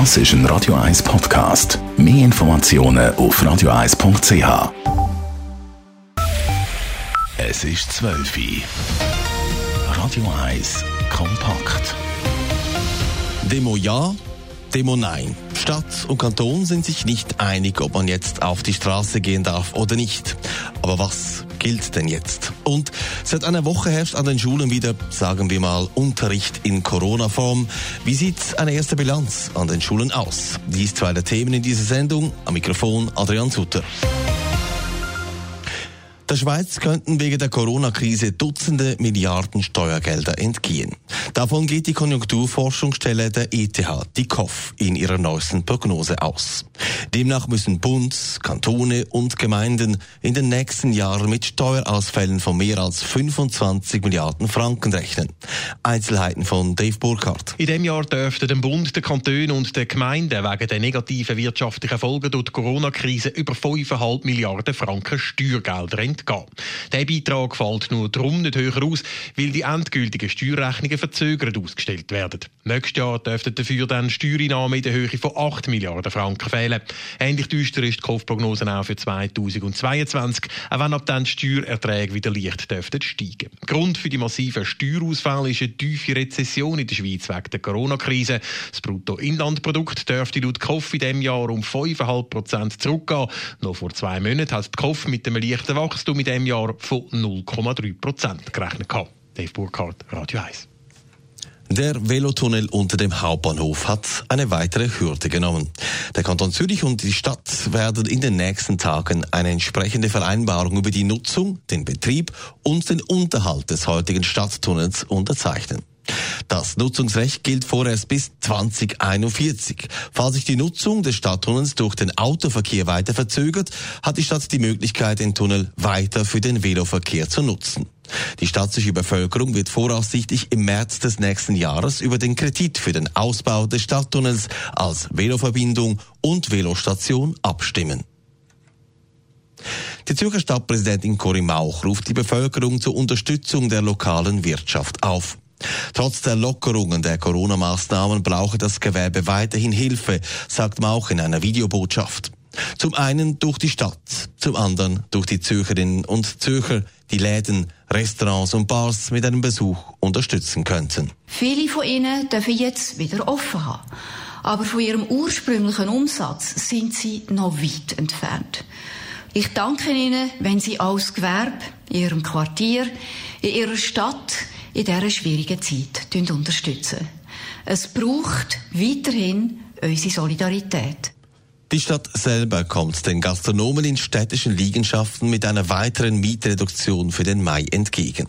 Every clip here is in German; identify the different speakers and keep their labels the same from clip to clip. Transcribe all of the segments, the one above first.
Speaker 1: Das ist ein Radio 1 Podcast. Mehr Informationen auf radio1.ch. Es ist 12 Uhr. Radio 1 kompakt.
Speaker 2: Demo ja, Demo nein. Stadt und Kanton sind sich nicht einig, ob man jetzt auf die Straße gehen darf oder nicht. Aber was gilt denn jetzt? Und seit einer Woche herrscht an den Schulen wieder, sagen wir mal, Unterricht in Corona-Form. Wie sieht eine erste Bilanz an den Schulen aus? Dies zwei der Themen in dieser Sendung. Am Mikrofon Adrian Sutter. Der Schweiz könnten wegen der Corona-Krise Dutzende Milliarden Steuergelder entgehen. Davon geht die Konjunkturforschungsstelle der ETH, die KOF, in ihrer neuesten Prognose aus. Demnach müssen Bund, Kantone und Gemeinden in den nächsten Jahren mit Steuerausfällen von mehr als 25 Milliarden Franken rechnen. Einzelheiten von Dave Burkhardt.
Speaker 3: In diesem Jahr dürften dem Bund, den Kantonen und den Gemeinden wegen der negativen wirtschaftlichen Folgen durch die Corona-Krise über 5,5 Milliarden Franken Steuergelder entgehen. Der Beitrag fällt nur darum nicht höher aus, weil die endgültigen Steuerrechnungen verzögert ausgestellt werden. Nächstes Jahr dürften dafür dann Steuereinnahmen in der Höhe von 8 Milliarden Franken fehlen. Ähnlich düster ist die Kopfprognose auch für 2022, auch wenn ab dann die Steuererträge wieder leicht dürften steigen. Grund für die massiven Steuerausfälle ist eine tiefe Rezession in der Schweiz wegen der Corona-Krise. Das Bruttoinlandprodukt dürfte laut KOF in diesem Jahr um 5,5 Prozent zurückgehen. Noch vor zwei Monaten hat die KOF mit einem leichten Wachstum in diesem Jahr von 0,3 Prozent gerechnet. Dave Burkhardt, Radio 1.
Speaker 2: Der Velotunnel unter dem Hauptbahnhof hat eine weitere Hürde genommen. Der Kanton Zürich und die Stadt werden in den nächsten Tagen eine entsprechende Vereinbarung über die Nutzung, den Betrieb und den Unterhalt des heutigen Stadttunnels unterzeichnen. Das Nutzungsrecht gilt vorerst bis 2041. Falls sich die Nutzung des Stadttunnels durch den Autoverkehr weiter verzögert, hat die Stadt die Möglichkeit, den Tunnel weiter für den Veloverkehr zu nutzen. Die staatliche Bevölkerung wird voraussichtlich im März des nächsten Jahres über den Kredit für den Ausbau des Stadttunnels als Veloverbindung und Velostation abstimmen. Die Zürcher Stadtpräsidentin Cory Mauch ruft die Bevölkerung zur Unterstützung der lokalen Wirtschaft auf. Trotz der Lockerungen der Corona-Maßnahmen brauche das Gewerbe weiterhin Hilfe, sagt Mauch in einer Videobotschaft. Zum einen durch die Stadt, zum anderen durch die Zürcherinnen und Zürcher, die Läden, Restaurants und Bars mit einem Besuch unterstützen könnten.
Speaker 4: Viele von ihnen dürfen jetzt wieder offen haben. Aber von ihrem ursprünglichen Umsatz sind sie noch weit entfernt. Ich danke Ihnen, wenn Sie als Gewerbe in Ihrem Quartier, in Ihrer Stadt, in dieser schwierigen Zeit unterstützen. Es braucht weiterhin unsere Solidarität.
Speaker 2: Die Stadt selber kommt den Gastronomen in städtischen Liegenschaften mit einer weiteren Mietreduktion für den Mai entgegen.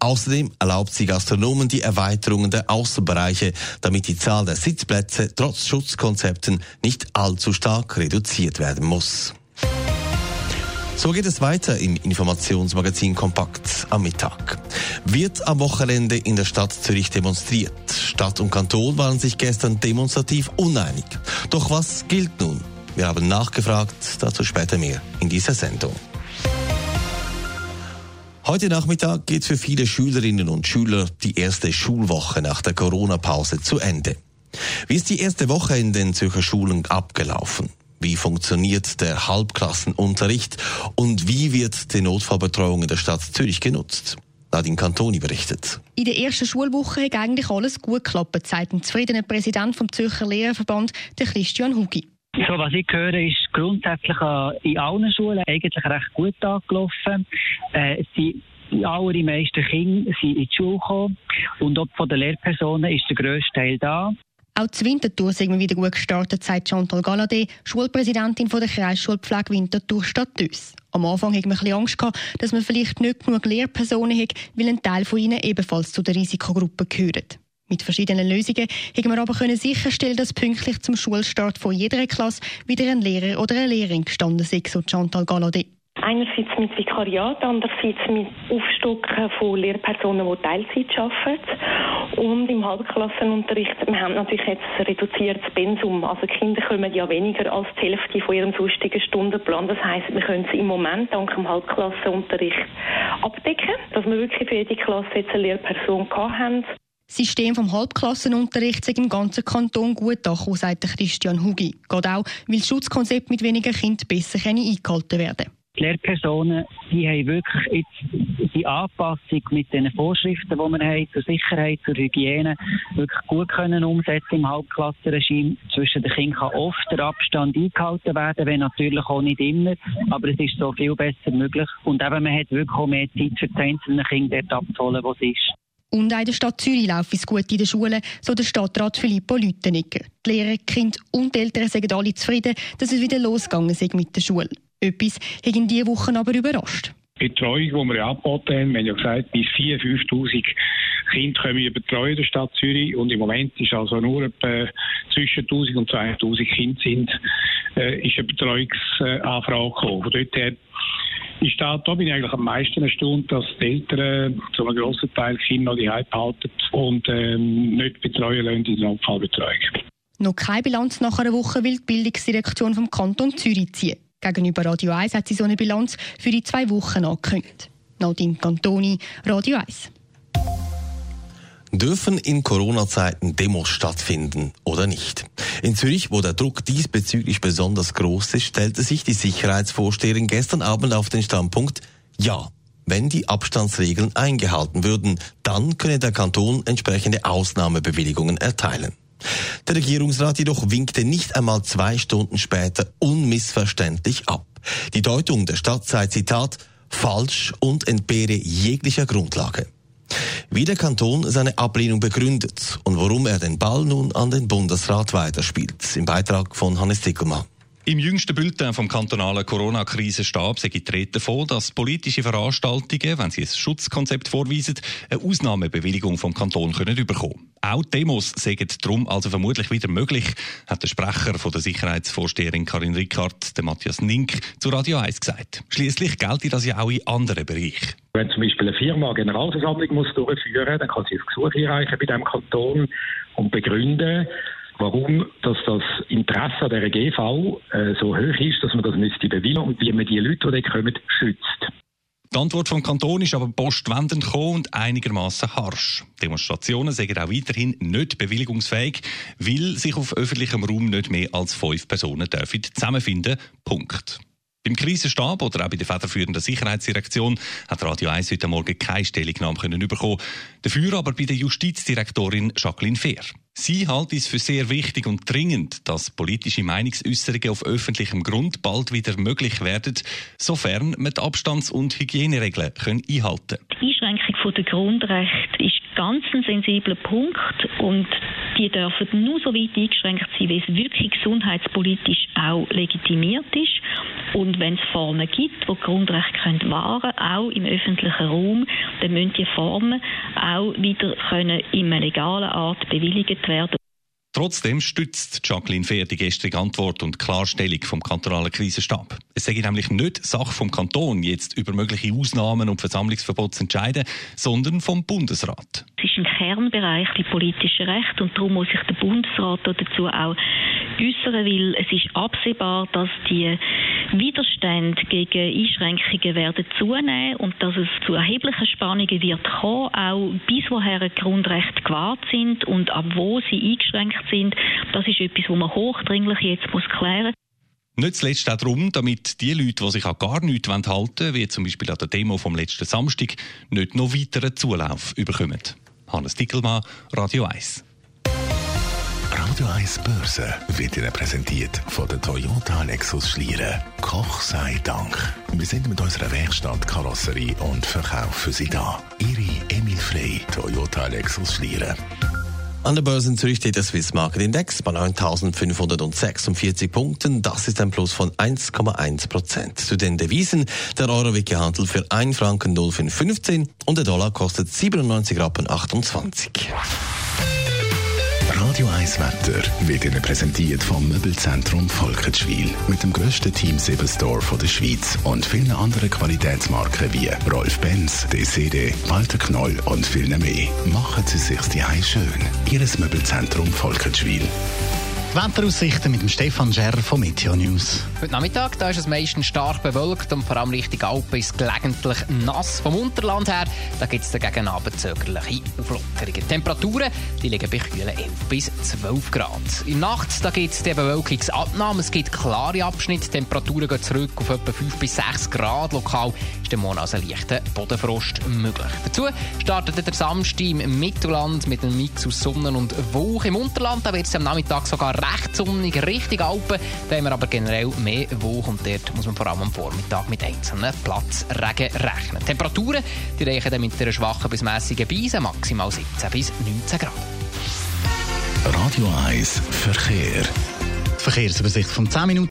Speaker 2: Außerdem erlaubt sie Gastronomen die Erweiterungen der Außenbereiche, damit die Zahl der Sitzplätze trotz Schutzkonzepten nicht allzu stark reduziert werden muss. So geht es weiter im Informationsmagazin Kompakt am Mittag. Wird am Wochenende in der Stadt Zürich demonstriert. Stadt und Kanton waren sich gestern demonstrativ uneinig. Doch was gilt nun? Wir haben nachgefragt, dazu später mehr in dieser Sendung. Heute Nachmittag geht für viele Schülerinnen und Schüler die erste Schulwoche nach der Corona-Pause zu Ende. Wie ist die erste Woche in den Zürcher Schulen abgelaufen? Wie funktioniert der Halbklassenunterricht und wie wird die Notfallbetreuung in der Stadt Zürich genutzt? Nadine Cantoni berichtet.
Speaker 5: In der ersten Schulwoche hat eigentlich alles gut geklappt, sagt ein zufriedener Präsident vom Zürcher Lehrerverband, der Christian Hugi.
Speaker 6: So, was ich höre, ist grundsätzlich in allen Schulen eigentlich recht gut angelaufen. Äh, die allermeisten Kinder sind in die Schule gekommen und auch von den Lehrpersonen ist der grösste Teil da.
Speaker 5: Auch die Wintertour sind wir wieder gut gestartet, sagt Chantal Galladay, Schulpräsidentin der Kreisschulpflege Winterthur Stadt Düs. Am Anfang hatte man ein Angst, gehabt, dass man vielleicht nicht genug Lehrpersonen hat, weil ein Teil von ihnen ebenfalls zu der Risikogruppe gehört. Mit verschiedenen Lösungen haben wir aber können sicherstellen, dass pünktlich zum Schulstart von jeder Klasse wieder ein Lehrer oder eine Lehrerin gestanden ist, so Chantal Galladay.
Speaker 7: Einerseits mit Vikariat, andererseits mit Aufstocken von Lehrpersonen, die Teilzeit arbeiten. Und im Halbklassenunterricht, wir haben natürlich jetzt ein reduziertes Pensum. Also die Kinder kommen ja weniger als die Hälfte von ihrem sonstigen Stundenplan. Das heisst, wir können sie im Moment dank dem Halbklassenunterricht abdecken, dass wir wirklich für jede Klasse jetzt eine Lehrperson haben.
Speaker 5: Das System vom Halbklassenunterricht sei im ganzen Kanton gut angekommen, sagt Christian Hugi. Geht auch, weil das Schutzkonzept mit weniger Kindern besser eingehalten werden kann.
Speaker 6: Die Lehrpersonen, die haben wirklich jetzt die Anpassung mit den Vorschriften, die wir haben, zur Sicherheit, zur Hygiene, wirklich gut können umsetzen im Hauptklassenregime. Zwischen den Kindern kann oft der Abstand eingehalten werden, wenn natürlich auch nicht immer, aber es ist so viel besser möglich. Und eben, man hat wirklich auch mehr Zeit für die einzelnen Kinder dort abzuholen, wo es ist.
Speaker 5: Und auch in der Stadt Zürich läuft es gut in der Schule, so der Stadtrat Filippo Lütenegger. Die Lehrer, Kinder und Eltern sind alle zufrieden, dass es wieder losgegangen ist mit der Schule. Etwas hat in diese Woche aber überrascht.
Speaker 8: Die Betreuung, die wir angeboten haben, wir haben ja gesagt, bis 4.000, 5.000 Kinder können wir betreuen in der Stadt Zürich und im Moment ist also nur etwa zwischen 1.000 und 2.000 Kinder sind, äh, ist eine Betreuungsanfrage gekommen. Von dort her ist da, da bin ich eigentlich am meisten erstaunt, dass die Eltern zu einem grossen Teil Kinder noch die behalten und ähm, nicht betreuen lassen in der Notfallbetreuung.
Speaker 5: Noch keine Bilanz nach einer Woche will die Bildungsdirektion vom Kanton Zürich ziehen. Gegenüber Radio 1 hat sie so eine Bilanz für die zwei Wochen angekündigt. Nadine Cantoni, Radio 1.
Speaker 2: Dürfen in Corona-Zeiten Demos stattfinden oder nicht? In Zürich, wo der Druck diesbezüglich besonders groß ist, stellte sich die Sicherheitsvorsteherin gestern Abend auf den Standpunkt, ja, wenn die Abstandsregeln eingehalten würden, dann könne der Kanton entsprechende Ausnahmebewilligungen erteilen. Der Regierungsrat jedoch winkte nicht einmal zwei Stunden später unmissverständlich ab. Die Deutung der Stadt sei, Zitat, falsch und entbehre jeglicher Grundlage. Wie der Kanton seine Ablehnung begründet und warum er den Ball nun an den Bundesrat weiterspielt. Im Beitrag von Hannes Zickelmann.
Speaker 9: Im jüngsten Bulletin vom kantonalen Corona-Krisenstab sei die davon, dass politische Veranstaltungen, wenn sie ein Schutzkonzept vorweisen, eine Ausnahmebewilligung vom Kanton können bekommen. Auch Demos sagen darum also vermutlich wieder möglich, hat der Sprecher von der Sicherheitsvorsteherin Karin Rickard, der Matthias Nink, zu Radio 1 gesagt. Schließlich gilt das ja auch in anderen Bereichen.
Speaker 8: Wenn zum Beispiel eine Firma eine Generalversammlung muss durchführen muss, dann kann sie ein Gesuch einreichen bei dem Kanton und begründen, warum dass das Interesse der GV äh, so hoch ist, dass man das müsste bewilligen und wie man die Leute, die kommen, schützt.
Speaker 9: Die Antwort vom Kanton ist aber postwendend gekommen und einigermaßen harsch. Demonstrationen sind auch weiterhin nicht bewilligungsfähig, weil sich auf öffentlichem Raum nicht mehr als fünf Personen dürfen zusammenfinden. Punkt. Beim Krisenstab oder auch bei der federführenden Sicherheitsdirektion hat Radio 1 heute Morgen keine Stellungnahme können bekommen. Dafür aber bei der Justizdirektorin Jacqueline Fehr. Sie hält es für sehr wichtig und dringend, dass politische Meinungsäußerungen auf öffentlichem Grund bald wieder möglich werden, sofern man die Abstands- und Hygieneregeln einhalten können.
Speaker 10: Die Einschränkung der Grundrechte ist ganz ein sensibler Punkt und die dürfen nur so weit eingeschränkt sein, wie es wirklich gesundheitspolitisch auch legitimiert ist. Und wenn es Formen gibt, wo Grundrechte können wahren auch im öffentlichen Raum, dann müssen die Formen auch wieder können in einer legalen Art bewilligt werden.
Speaker 9: Trotzdem stützt Jacqueline Fehr die gestrige Antwort und Klarstellung vom kantonalen Krisenstab. Es sei nämlich nicht Sache vom Kanton, jetzt über mögliche Ausnahmen und Versammlungsverbote zu entscheiden, sondern vom Bundesrat.
Speaker 10: Es ist ein Kernbereich, die politische Rechte, und darum muss sich der Bundesrat dazu auch äußern, weil es ist absehbar, dass die Widerstände gegen Einschränkungen werden zunehmen und dass es zu erheblichen Spannungen wird kommen, auch bis woher Grundrechte gewahrt sind und ab wo sie eingeschränkt sind. Das ist etwas, was man hochdringlich jetzt muss klären
Speaker 9: nicht zuletzt auch darum, damit die Leute, die sich an gar nichts halten wie zum Beispiel an der Demo vom letzten Samstag, nicht noch weiteren Zulauf bekommen. Hannes Dickelmann, Radio 1.
Speaker 1: Radio 1 Börse wird Ihnen präsentiert von der Toyota Lexus Schlieren. Koch sei Dank. Wir sind mit unserer Werkstatt Karosserie und Verkauf für Sie da. Ihre Emil Frey, Toyota Lexus Schlieren.
Speaker 2: An der Börse in Zürich steht der Swiss Market Index bei 9.546 Punkten. Das ist ein Plus von 1,1 Prozent. Zu den Devisen, der Euro wird gehandelt für 1 Franken 0,515 und der Dollar kostet 97 Rappen 28.
Speaker 1: Radio 1 Wetter wird Ihnen präsentiert vom Möbelzentrum Volketschwil. Mit dem grössten Team 7 Store der Schweiz und vielen anderen Qualitätsmarken wie Rolf Benz, DCD, Walter Knoll und viel mehr. Machen Sie sich die schön. Ihres Möbelzentrum Volketschwil.
Speaker 11: Die Wetteraussichten mit dem Stefan Scherr von Meteo News.
Speaker 12: Heute Nachmittag da ist es meistens stark bewölkt und vor allem Richtung Alpen ist gelegentlich nass. Vom Unterland her da gibt es dagegen abendsäugerliche Auflockerungen. Temperaturen die liegen bei kühlen 11 bis 12 Grad. In der Nacht gibt es die Bewölkungsabnahme. Es gibt klare Abschnitte. Temperaturen gehen zurück auf etwa 5 bis 6 Grad. Lokal ist der Morgen also leichter Bodenfrost möglich. Dazu startet der Samstag im Mittelland mit einem Mix aus Sonne und Wolken. Im Unterland da wird es am Nachmittag sogar recht sonnig, richtig Alpen. Da haben wir aber generell mehr Wolken und dort muss man vor allem am Vormittag mit einzelnen Platzregen rechnen. Temperaturen die reichen dann mit einer schwachen bis mässigen Beise maximal 17 bis 19 Grad.
Speaker 1: Radio 1 Verkehr.
Speaker 11: Die Verkehrsübersicht von 10 Minuten.